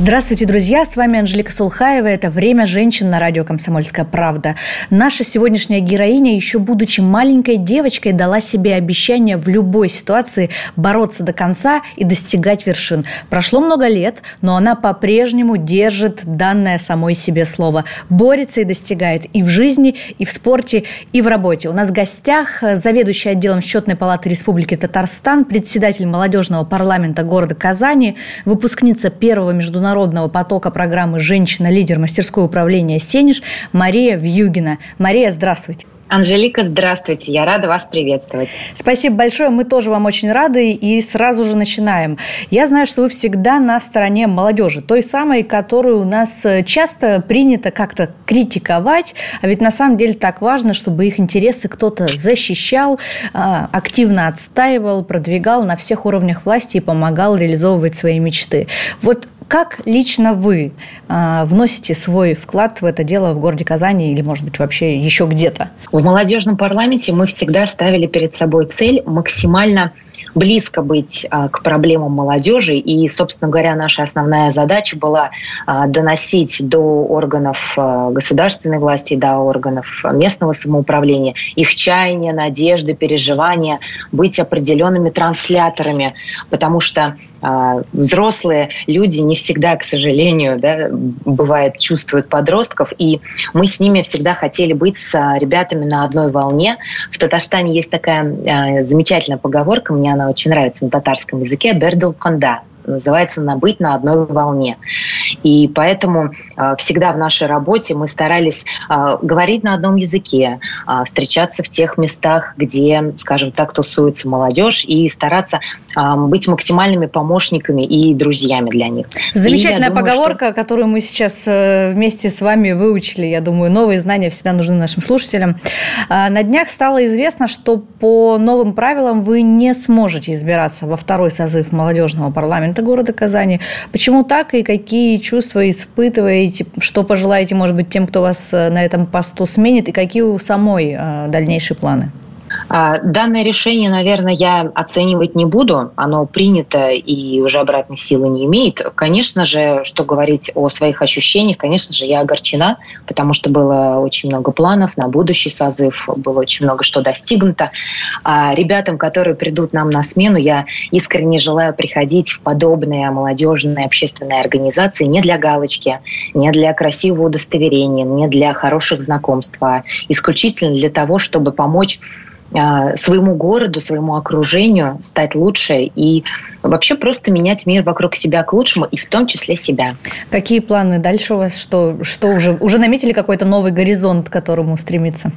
Здравствуйте, друзья! С вами Анжелика Сулхаева. Это «Время женщин» на радио «Комсомольская правда». Наша сегодняшняя героиня, еще будучи маленькой девочкой, дала себе обещание в любой ситуации бороться до конца и достигать вершин. Прошло много лет, но она по-прежнему держит данное самой себе слово. Борется и достигает и в жизни, и в спорте, и в работе. У нас в гостях заведующий отделом Счетной палаты Республики Татарстан, председатель молодежного парламента города Казани, выпускница первого международного международного потока программы «Женщина-лидер мастерского управления Сенеж» Мария Вьюгина. Мария, здравствуйте. Анжелика, здравствуйте. Я рада вас приветствовать. Спасибо большое. Мы тоже вам очень рады. И сразу же начинаем. Я знаю, что вы всегда на стороне молодежи. Той самой, которую у нас часто принято как-то критиковать. А ведь на самом деле так важно, чтобы их интересы кто-то защищал, а, активно отстаивал, продвигал на всех уровнях власти и помогал реализовывать свои мечты. Вот как лично вы э, вносите свой вклад в это дело в городе Казани или, может быть, вообще еще где-то? В молодежном парламенте мы всегда ставили перед собой цель максимально близко быть а, к проблемам молодежи. И, собственно говоря, наша основная задача была а, доносить до органов а, государственной власти, до органов местного самоуправления их чаяния, надежды, переживания, быть определенными трансляторами, потому что взрослые люди не всегда, к сожалению, да, бывает, чувствуют подростков, и мы с ними всегда хотели быть с ребятами на одной волне. В Татарстане есть такая замечательная поговорка, мне она очень нравится на татарском языке, «бердул конда», называется «набыть на одной волне». И поэтому э, всегда в нашей работе мы старались э, говорить на одном языке, э, встречаться в тех местах, где, скажем так, тусуется молодежь, и стараться быть максимальными помощниками и друзьями для них. Замечательная думаю, поговорка, что... которую мы сейчас вместе с вами выучили. Я думаю, новые знания всегда нужны нашим слушателям. На днях стало известно, что по новым правилам вы не сможете избираться во второй созыв молодежного парламента президента города Казани. Почему так и какие чувства испытываете, что пожелаете, может быть, тем, кто вас э, на этом посту сменит, и какие у самой э, дальнейшие планы? А, данное решение, наверное, я оценивать не буду. Оно принято и уже обратной силы не имеет. Конечно же, что говорить о своих ощущениях, конечно же, я огорчена, потому что было очень много планов на будущий созыв, было очень много что достигнуто. А ребятам, которые придут нам на смену, я искренне желаю приходить в подобные молодежные общественные организации не для галочки, не для красивого удостоверения, не для хороших знакомств, а исключительно для того, чтобы помочь своему городу, своему окружению стать лучше и вообще просто менять мир вокруг себя к лучшему, и в том числе себя. Какие планы дальше у вас? Что, что уже, уже наметили какой-то новый горизонт, к которому стремиться?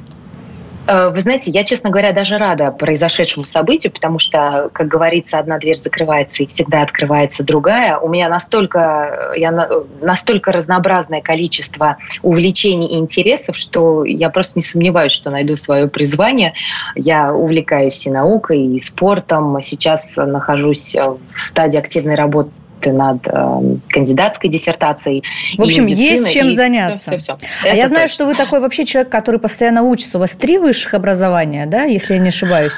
Э, вы знаете, я, честно говоря, даже рада произошедшему событию, потому что, как говорится, одна дверь закрывается и всегда открывается другая. У меня настолько, я, настолько разнообразное количество увлечений и интересов, что я просто не сомневаюсь, что найду свое призвание. Я увлекаюсь и наукой, и спортом. Сейчас нахожусь в стадии активной работы работы над э, кандидатской диссертацией. В общем, есть чем и заняться. Все, все, все. А я знаю, точно. что вы такой вообще человек, который постоянно учится. У вас три высших образования, да, если я не ошибаюсь?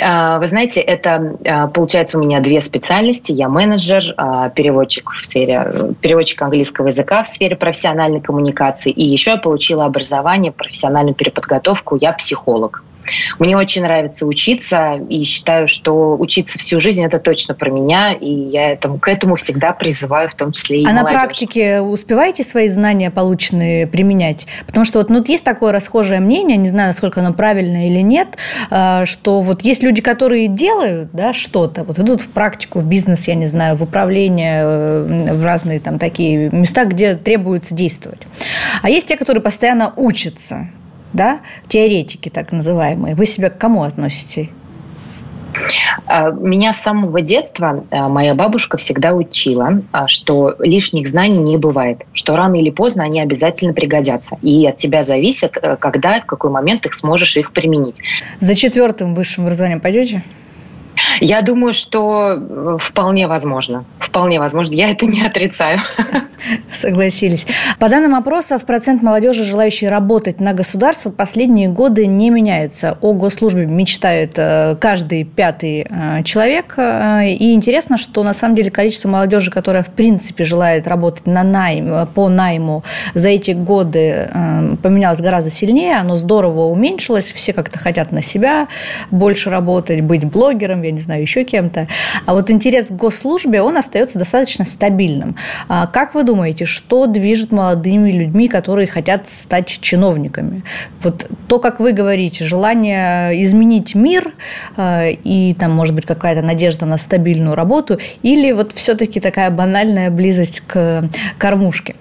А, вы знаете, это а, получается у меня две специальности. Я менеджер, а, переводчик в сфере переводчик английского языка в сфере профессиональной коммуникации. И еще я получила образование, профессиональную переподготовку. Я психолог. Мне очень нравится учиться, и считаю, что учиться всю жизнь – это точно про меня, и я этому, к этому всегда призываю, в том числе и А молодежь. на практике успеваете свои знания полученные применять? Потому что вот, ну, есть такое расхожее мнение, не знаю, насколько оно правильное или нет, э, что вот есть люди, которые делают да, что-то, вот идут в практику, в бизнес, я не знаю, в управление, э, в разные там такие места, где требуется действовать. А есть те, которые постоянно учатся да, теоретики так называемые, вы себя к кому относите? А, меня с самого детства а, моя бабушка всегда учила, а, что лишних знаний не бывает, что рано или поздно они обязательно пригодятся. И от тебя зависит, когда, в какой момент ты сможешь их применить. За четвертым высшим образованием пойдете? Я думаю, что э, вполне возможно. Вполне возможно. Я это не отрицаю. Согласились. По данным опросов, процент молодежи, желающей работать на государство, последние годы не меняется. О госслужбе мечтает э, каждый пятый э, человек. И интересно, что на самом деле количество молодежи, которая в принципе желает работать на найм, по найму, за эти годы поменялось гораздо сильнее. Оно здорово уменьшилось. Все как-то хотят на себя больше работать, быть блогером, я не знаю, еще кем-то. А вот интерес к госслужбе, он остается достаточно стабильным. А как вы думаете, что движет молодыми людьми, которые хотят стать чиновниками? Вот то, как вы говорите, желание изменить мир э, и там, может быть, какая-то надежда на стабильную работу, или вот все-таки такая банальная близость к кормушке?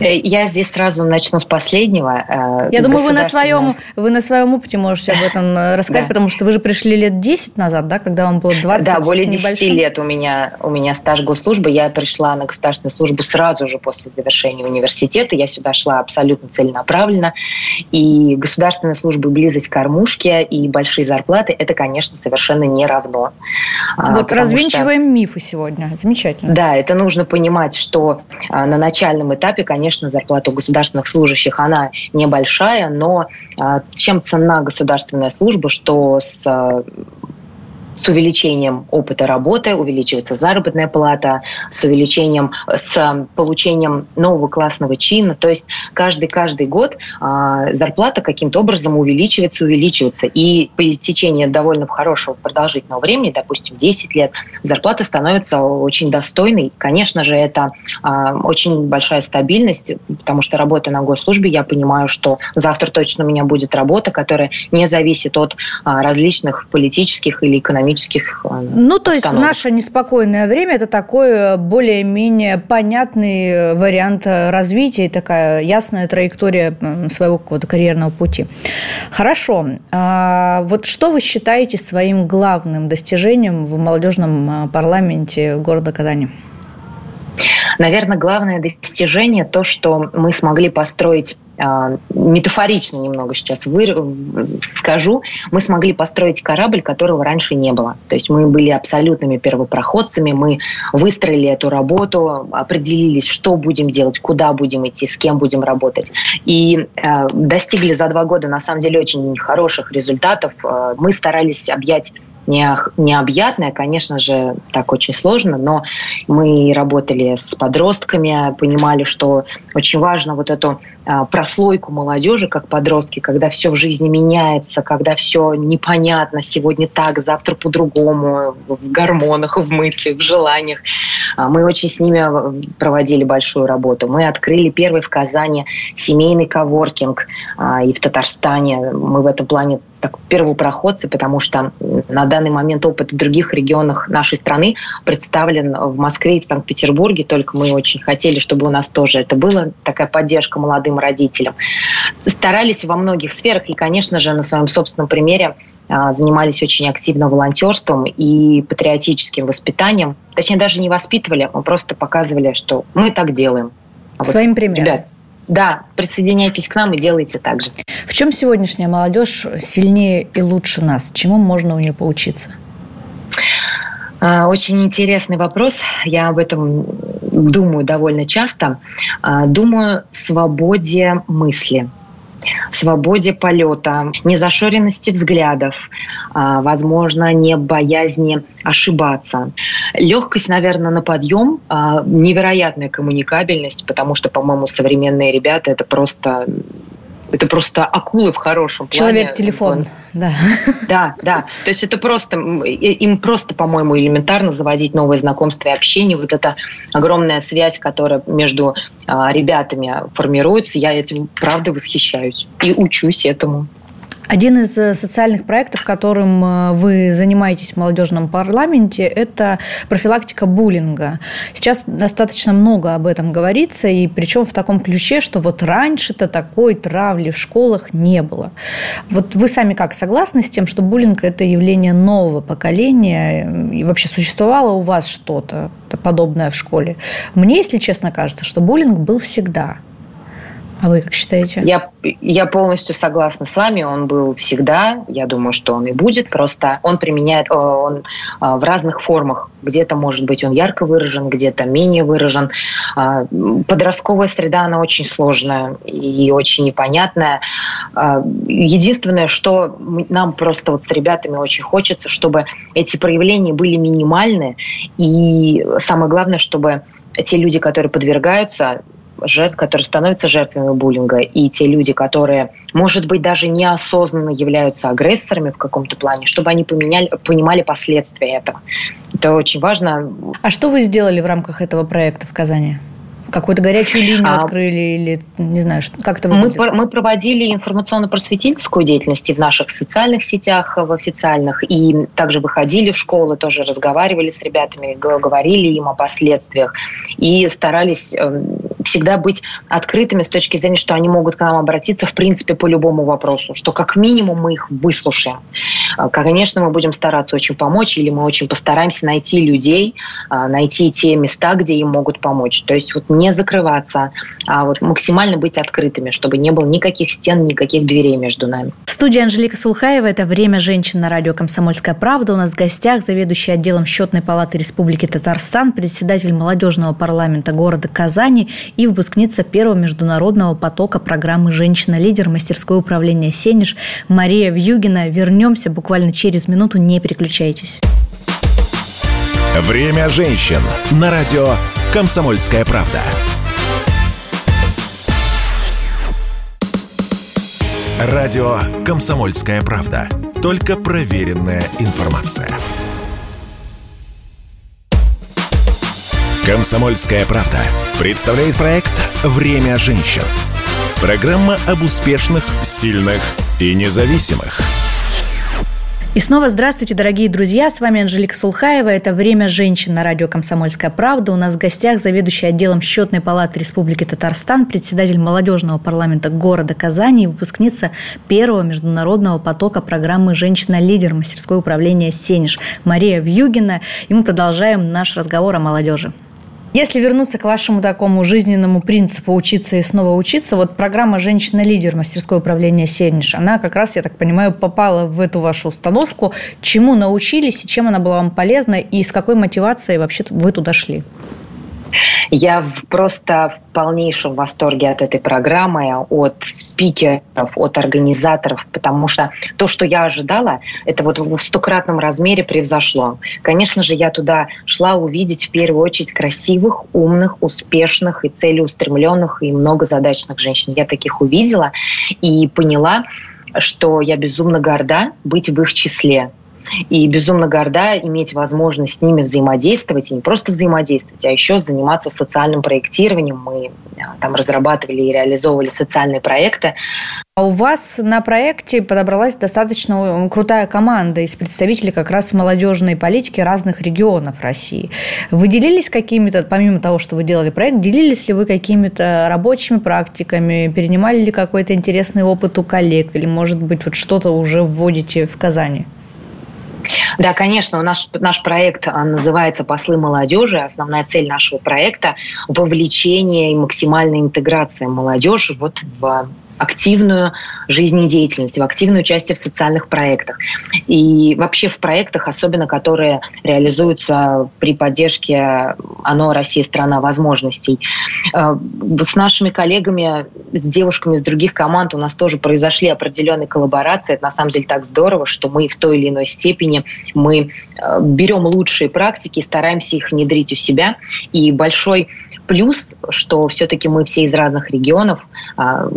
Э, я здесь сразу начну с последнего. Э, Я думаю, вы на, своем, вы на своем опыте можете об этом э, рассказать, да. потому что вы же пришли лет 10 назад, да, когда вам было 20 Да, более 10 лет у меня, у меня стаж госслужбы. Я пришла на государственную службу сразу же после завершения университета. Я сюда шла абсолютно целенаправленно. И государственная служба, близость к кормушке и большие зарплаты – это, конечно, совершенно не равно. А, вот развенчиваем что... мифы сегодня. Замечательно. Да, это нужно понимать, что а, на начальном этапе конечно, зарплата у государственных служащих, она небольшая, но а, чем цена государственная служба, что с с увеличением опыта работы увеличивается заработная плата, с увеличением, с получением нового классного чина. То есть каждый, каждый год а, зарплата каким-то образом увеличивается, увеличивается. И по течении довольно хорошего продолжительного времени, допустим, 10 лет, зарплата становится очень достойной. Конечно же, это а, очень большая стабильность, потому что работа на госслужбе, я понимаю, что завтра точно у меня будет работа, которая не зависит от а, различных политических или экономических экономических э, Ну, то есть в наше неспокойное время это такой э, более-менее понятный э, вариант развития и такая ясная траектория своего какого-то карьерного пути. Хорошо. А вот что вы считаете своим главным достижением в молодежном парламенте города Казани? Наверное, главное достижение то, что мы смогли построить а, метафорично немного сейчас вы, скажу, мы смогли построить корабль, которого раньше не было. То есть мы были абсолютными первопроходцами, мы выстроили эту работу, определились, что будем делать, куда будем идти, с кем будем работать. И э, достигли за два года, на самом деле, очень хороших результатов. Э, мы старались объять необъятное, конечно же, так очень сложно, но мы работали с подростками, понимали, что очень важно вот эту а, прослойку молодежи, как подростки, когда все в жизни меняется, когда все непонятно, сегодня так, завтра по-другому, в гормонах, в мыслях, в желаниях. А, мы очень с ними а, проводили большую работу. Мы открыли первый в Казани семейный коворкинг, и в Татарстане мы в этом плане так, первопроходцы, потому что на данный момент опыт в других регионах нашей страны представлен в Москве и в Санкт-Петербурге, только мы очень хотели, чтобы у нас тоже это было, такая поддержка молодым родителям. Старались во многих сферах и, конечно же, на своем собственном примере а, занимались очень активно волонтерством и патриотическим воспитанием. Точнее, даже не воспитывали, мы просто показывали, что мы так делаем. А Своим вот, примером. Ребят, да, присоединяйтесь к нам и делайте так же. В чем сегодняшняя молодежь сильнее и лучше нас? Чему можно у нее поучиться? А, очень интересный вопрос. Я об этом думаю довольно часто. А, думаю, свободе мысли свободе полета, незашоренности взглядов, а, возможно, не боязни ошибаться. Легкость, наверное, на подъем, а, невероятная коммуникабельность, потому что, по-моему, современные ребята это просто это просто акулы в хорошем плане. Человек-телефон, да. Да, да. То есть это просто, им просто, по-моему, элементарно заводить новые знакомства и общение. Вот эта огромная связь, которая между а, ребятами формируется, я этим, правда, восхищаюсь и учусь этому. Один из э, социальных проектов, которым э, вы занимаетесь в молодежном парламенте, это профилактика буллинга. Сейчас достаточно много об этом говорится, и причем в таком ключе, что вот раньше-то такой травли в школах не было. Вот вы сами как согласны с тем, что буллинг – это явление нового поколения, и вообще существовало у вас что-то подобное в школе? Мне, если честно, кажется, что буллинг был всегда – А вы как считаете? Я, я полностью согласна с вами. Он был всегда. Я думаю, что он и будет. Просто он применяет он в разных формах. Где-то, может быть, он ярко выражен, где-то менее выражен. А, подростковая среда, она очень сложная и очень непонятная. А, единственное, что нам просто вот с ребятами очень хочется, чтобы эти проявления были минимальны. И самое главное, чтобы те люди, которые подвергаются, жертв, которые становятся жертвами буллинга, и те люди, которые, может быть, даже неосознанно являются агрессорами в каком-то плане, чтобы они поменяли, понимали последствия этого. Это очень важно. А что вы сделали в рамках этого проекта в Казани? Какую-то горячую линию а, открыли или, не знаю, как это выглядит? Мы, мы проводили информационно-просветительскую деятельность в наших социальных сетях, в официальных, и также выходили в школы, тоже разговаривали с ребятами, говорили им о последствиях, и старались эм, всегда быть открытыми с точки зрения, что они могут к нам обратиться, в принципе, по любому вопросу, что как минимум мы их выслушаем. Э, конечно, мы будем стараться очень помочь, или мы очень постараемся найти людей, э, найти те места, где им могут помочь. То есть вот не закрываться, а вот максимально быть открытыми, чтобы не было никаких стен, никаких дверей между нами. В студии Анжелика Сулхаева. Это «Время женщин» на радио «Комсомольская правда». У нас в гостях заведующий отделом Счетной палаты Республики Татарстан, председатель молодежного парламента города Казани и выпускница первого международного потока программы «Женщина-лидер» мастерское управление «Сенеж» Мария Вьюгина. Вернемся буквально через минуту. Не переключайтесь. Время женщин на радио «Комсомольская правда». Радио «Комсомольская правда». Только проверенная информация. «Комсомольская правда» представляет проект «Время женщин». Программа об успешных, сильных и независимых – и снова здравствуйте, дорогие друзья. С вами Анжелика Сулхаева. Это «Время женщин» на радио «Комсомольская правда». У нас в гостях заведующий отделом Счетной палаты Республики Татарстан, председатель молодежного парламента города Казани и выпускница первого международного потока программы «Женщина-лидер» мастерское управление «Сенеж» Мария Вьюгина. И мы продолжаем наш разговор о молодежи. Если вернуться к вашему такому жизненному принципу учиться и снова учиться, вот программа «Женщина-лидер. Мастерское управление Сенеж», она как раз, я так понимаю, попала в эту вашу установку. Чему научились и чем она была вам полезна, и с какой мотивацией вообще вы туда шли? Я просто в полнейшем восторге от этой программы, от спикеров, от организаторов, потому что то, что я ожидала, это вот в стократном размере превзошло. Конечно же, я туда шла увидеть в первую очередь красивых, умных, успешных и целеустремленных и многозадачных женщин. Я таких увидела и поняла, что я безумно горда быть в их числе и безумно горда иметь возможность с ними взаимодействовать, и не просто взаимодействовать, а еще заниматься социальным проектированием. Мы э, там разрабатывали и реализовывали социальные проекты. А у вас на проекте подобралась достаточно крутая команда из представителей как раз молодежной политики разных регионов России. Вы делились какими-то, помимо того, что вы делали проект, делились ли вы какими-то рабочими практиками, перенимали ли какой-то интересный опыт у коллег, или, может быть, вот что-то уже вводите в Казани? Да, конечно, наш, наш проект а, называется «Послы молодежи». Основная цель нашего проекта – вовлечение и максимальная интеграция молодежи вот в активную жизнедеятельность, в активное участие в социальных проектах. И вообще в проектах, особенно которые реализуются при поддержке «Оно, Россия, страна возможностей». Э, с нашими коллегами, с девушками из других команд у нас тоже произошли определенные коллаборации. Это на самом деле так здорово, что мы в той или иной степени мы э, берем лучшие практики, стараемся их внедрить у себя. И большой плюс, что все-таки мы все из разных регионов, а,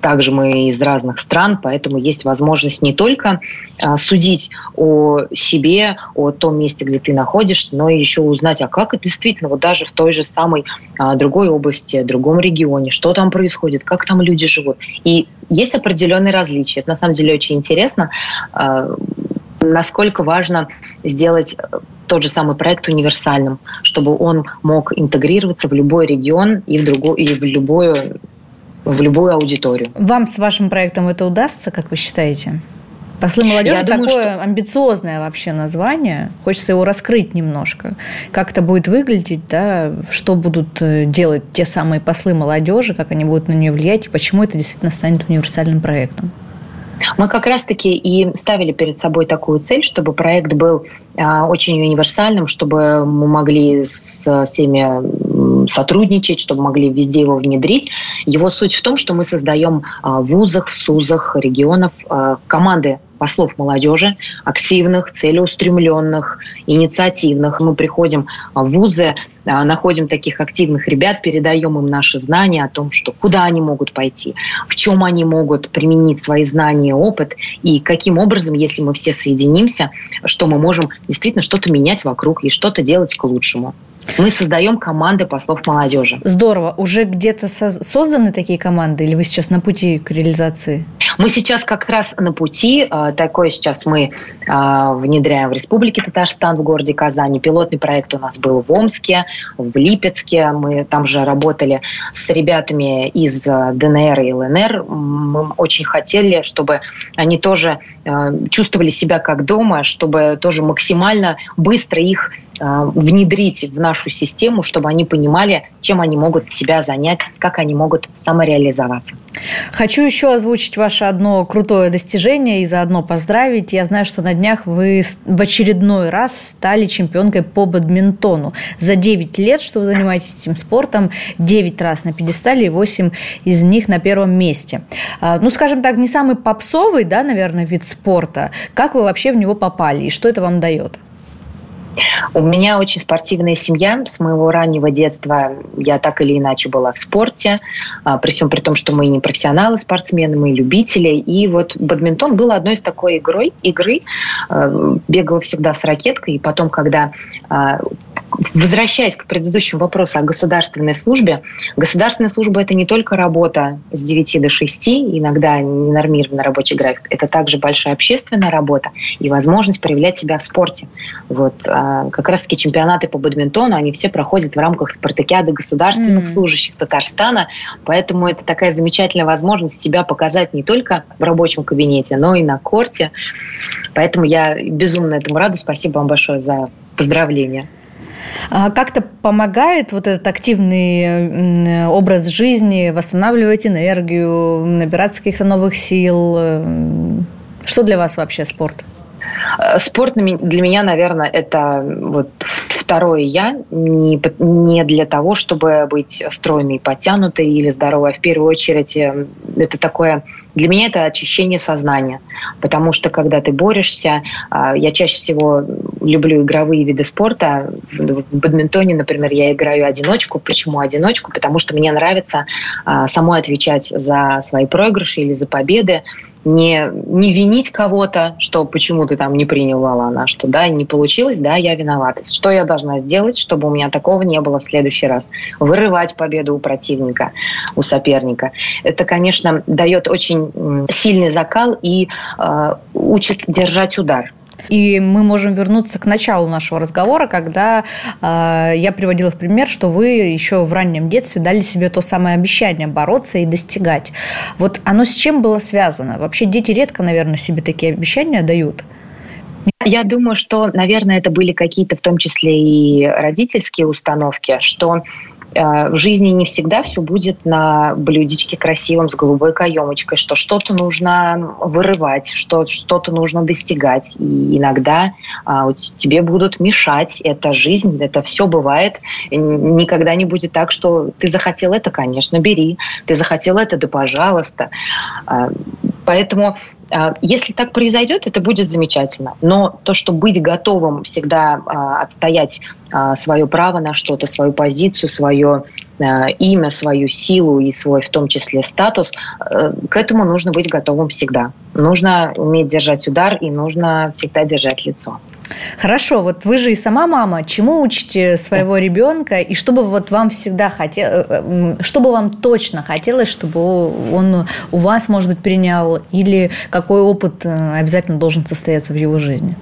также мы из разных стран, поэтому есть возможность не только а, судить о себе, о том месте, где ты находишься, но и еще узнать, а как это действительно вот даже в той же самой а, другой области, другом регионе, что там происходит, как там люди живут. И есть определенные различия. Это на самом деле очень интересно насколько важно сделать тот же самый проект универсальным, чтобы он мог интегрироваться в любой регион и в, другую, и в любую в любую аудиторию. Вам с вашим проектом это удастся, как вы считаете? Послы молодежи Я такое что... амбициозное вообще название. Хочется его раскрыть немножко. Как это будет выглядеть, да, что будут э, делать те самые послы молодежи, как они будут на нее влиять, и почему это действительно станет универсальным проектом. Мы как раз-таки и ставили перед собой такую цель, чтобы проект был а, очень универсальным, чтобы мы могли с всеми сотрудничать, чтобы могли везде его внедрить. Его суть в том, что мы создаем а, в вузах, в СУЗах, регионов а, команды послов молодежи, активных, целеустремленных, инициативных. Мы приходим в вузы, а, находим таких активных ребят, передаем им наши знания о том, что куда они могут пойти, в чем они могут применить свои знания, опыт, и каким образом, если мы все соединимся, что мы можем действительно что-то менять вокруг и что-то делать к лучшему. Мы создаем команды послов молодежи. Здорово. Уже где-то созданы такие команды или вы сейчас на пути к реализации? Мы сейчас как раз на пути. А, такое сейчас мы а, внедряем в Республике Татарстан, в городе Казани. Пилотный проект у нас был в Омске, в Липецке. Мы там же работали с ребятами из а, ДНР и ЛНР. Мы очень хотели, чтобы они тоже чувствовали себя как дома, чтобы тоже максимально быстро их внедрить в нашу систему, чтобы они понимали, чем они могут себя занять, как они могут самореализоваться. Хочу еще озвучить ваше одно крутое достижение и заодно поздравить. Я знаю, что на днях вы в очередной раз стали чемпионкой по бадминтону. За 9 лет, что вы занимаетесь этим спортом, 9 раз на пьедестале и 8 из них на первом месте. А, ну, скажем так, не самый попсовый, да, наверное, вид спорта. Как вы вообще в него попали и что это вам дает? У меня очень спортивная семья. С моего раннего детства я так или иначе была в спорте. А, при всем при том, что мы не профессионалы, спортсмены, мы любители. И вот бадминтон был одной из такой игрой, игры. А, бегала всегда с ракеткой. И потом, когда а, Возвращаясь к предыдущему вопросу о государственной службе, государственная служба – это не только работа с 9 до 6, иногда ненормированный рабочий график, это также большая общественная работа и возможность проявлять себя в спорте. Вот, а, как раз-таки чемпионаты по бадминтону, они все проходят в рамках спартакиады государственных mm-hmm. служащих Татарстана, поэтому это такая замечательная возможность себя показать не только в рабочем кабинете, но и на корте. Поэтому я безумно этому рада. Спасибо вам большое за поздравления. А как-то помогает вот этот активный образ жизни восстанавливать энергию, набираться каких-то новых сил? Что для вас вообще спорт? Э, спорт для меня, наверное, это вот второе я, не, не для того, чтобы быть стройной, подтянутой или здоровой, а в первую очередь э, это такое, для меня это очищение сознания, потому что когда ты борешься, а, я чаще всего люблю игровые виды спорта, в бадминтоне, например, я играю одиночку, почему одиночку? Потому что мне нравится а, самой отвечать за свои проигрыши или за победы, не, не винить кого-то, что почему ты там не принял Лалана, что да, не получилось, да, я виновата. Что я должна сделать, чтобы у меня такого не было в следующий раз? Вырывать победу у противника, у соперника. Это, конечно, дает очень сильный закал и э, учит держать удар. И мы можем вернуться к началу нашего разговора, когда э, я приводила в пример, что вы еще в раннем детстве дали себе то самое обещание бороться и достигать. Вот оно с чем было связано? Вообще дети редко, наверное, себе такие обещания дают. Я думаю, что, наверное, это были какие-то в том числе и родительские установки, что в жизни не всегда все будет на блюдечке красивом с голубой каемочкой, что что-то нужно вырывать, что что-то нужно достигать. И иногда а, тебе будут мешать. Это жизнь, это все бывает. Никогда не будет так, что ты захотел это, конечно, бери. Ты захотел это, да пожалуйста. А, поэтому а, если так произойдет, это будет замечательно. Но то, что быть готовым всегда а, отстоять а, свое право на что-то, свою позицию, свое имя, свою силу и свой, в том числе, статус, к этому нужно быть готовым всегда. Нужно уметь держать удар и нужно всегда держать лицо. Хорошо, вот вы же и сама мама, чему учите своего ребенка, и что бы вот вам всегда хотел, э, э, что бы вам точно хотелось, чтобы он у вас, может быть, принял, или какой опыт э, обязательно должен состояться в его жизни?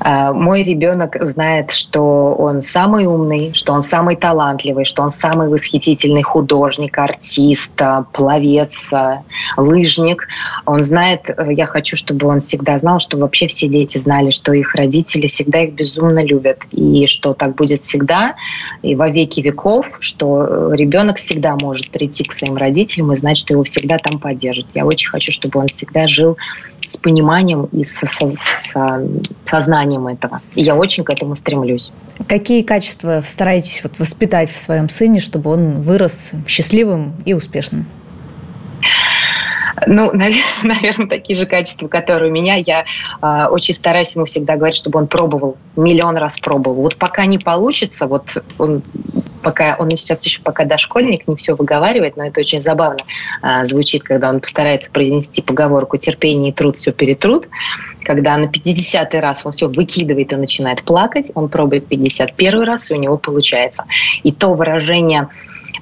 А, мой ребенок знает, что он самый умный, что он самый талантливый, что он самый восхитительный художник, артист, а, пловец, а, лыжник. Он знает, э, я хочу, чтобы он всегда знал, что вообще все дети знали, что их родители всегда их безумно любят, и что так будет всегда, и во веки веков, что э, ребенок всегда может прийти к своим родителям и знать, что его всегда там поддержат. Я очень хочу, чтобы он всегда жил с пониманием и со, со, со сознанием этого. И я очень к этому стремлюсь. Какие качества стараетесь вот воспитать в своем сыне, чтобы он вырос счастливым и успешным? Ну, наверное, такие же качества, которые у меня. Я э, очень стараюсь ему всегда говорить, чтобы он пробовал, миллион раз пробовал. Вот пока не получится, вот он пока он сейчас еще пока дошкольник, не все выговаривает, но это очень забавно э, звучит, когда он постарается произнести поговорку «терпение и труд все перетрут», когда на 50-й раз он все выкидывает и начинает плакать, он пробует 51 раз, и у него получается. И то выражение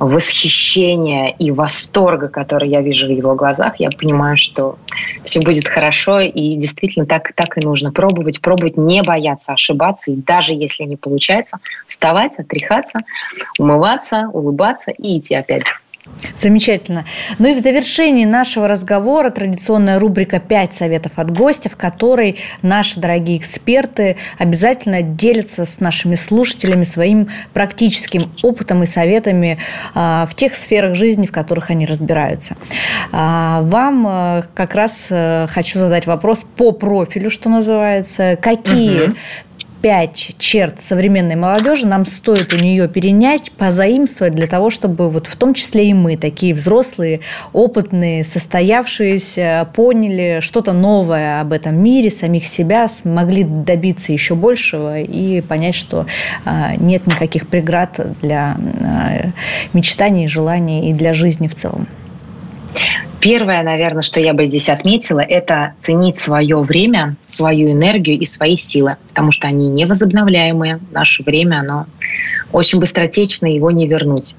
восхищения и восторга, который я вижу в его глазах, я понимаю, что все будет хорошо, и действительно так, так и нужно пробовать, пробовать, не бояться ошибаться, и даже если не получается, вставать, отряхаться, умываться, улыбаться и идти опять. Замечательно. Ну и в завершении нашего разговора традиционная рубрика «Пять советов от гостя», в которой наши дорогие эксперты обязательно делятся с нашими слушателями своим практическим опытом и советами а, в тех сферах жизни, в которых они разбираются. А, вам э, как раз э, хочу задать вопрос по профилю, что называется. Какие угу пять черт современной молодежи нам стоит у нее перенять, позаимствовать для того, чтобы вот в том числе и мы, такие взрослые, опытные, состоявшиеся, поняли что-то новое об этом мире, самих себя, смогли добиться еще большего и понять, что а, нет никаких преград для а, мечтаний, желаний и для жизни в целом. Первое, наверное, что я бы здесь отметила, это ценить свое время, свою энергию и свои силы, потому что они невозобновляемые. Наше время, оно очень быстротечно, его не вернуть.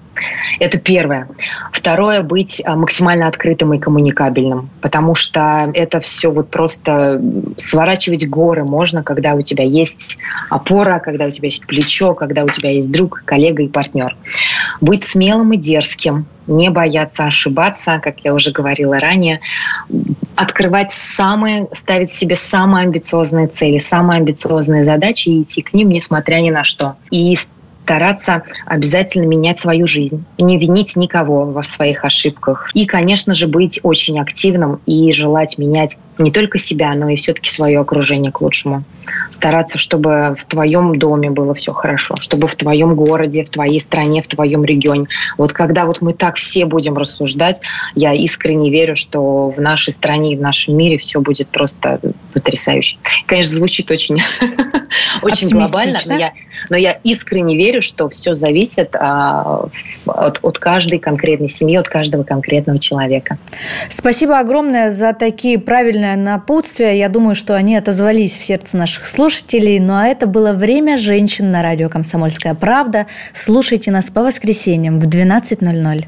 Это первое. Второе, быть а, максимально открытым и коммуникабельным, потому что это все вот просто сворачивать горы можно, когда у тебя есть опора, когда у тебя есть плечо, когда у тебя есть друг, коллега и партнер. Быть смелым и дерзким, не бояться ошибаться, как я уже говорила ранее, открывать самые, ставить себе самые амбициозные цели, самые амбициозные задачи и идти к ним, несмотря ни на что. И стараться обязательно менять свою жизнь, не винить никого во своих ошибках. И, конечно же, быть очень активным и желать менять не только себя, но и все-таки свое окружение к лучшему. Стараться, чтобы в твоем доме было все хорошо, чтобы в твоем городе, в твоей стране, в твоем регионе. Вот когда вот мы так все будем рассуждать, я искренне верю, что в нашей стране и в нашем мире все будет просто потрясающе. Конечно, звучит очень, очень глобально, но я, но я искренне верю, что все зависит а, от, от каждой конкретной семьи, от каждого конкретного человека. Спасибо огромное за такие правильные важное напутствие. Я думаю, что они отозвались в сердце наших слушателей. Ну а это было «Время женщин» на радио «Комсомольская правда». Слушайте нас по воскресеньям в 12.00.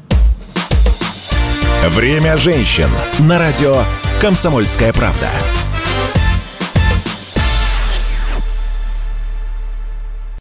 «Время женщин» на радио «Комсомольская правда».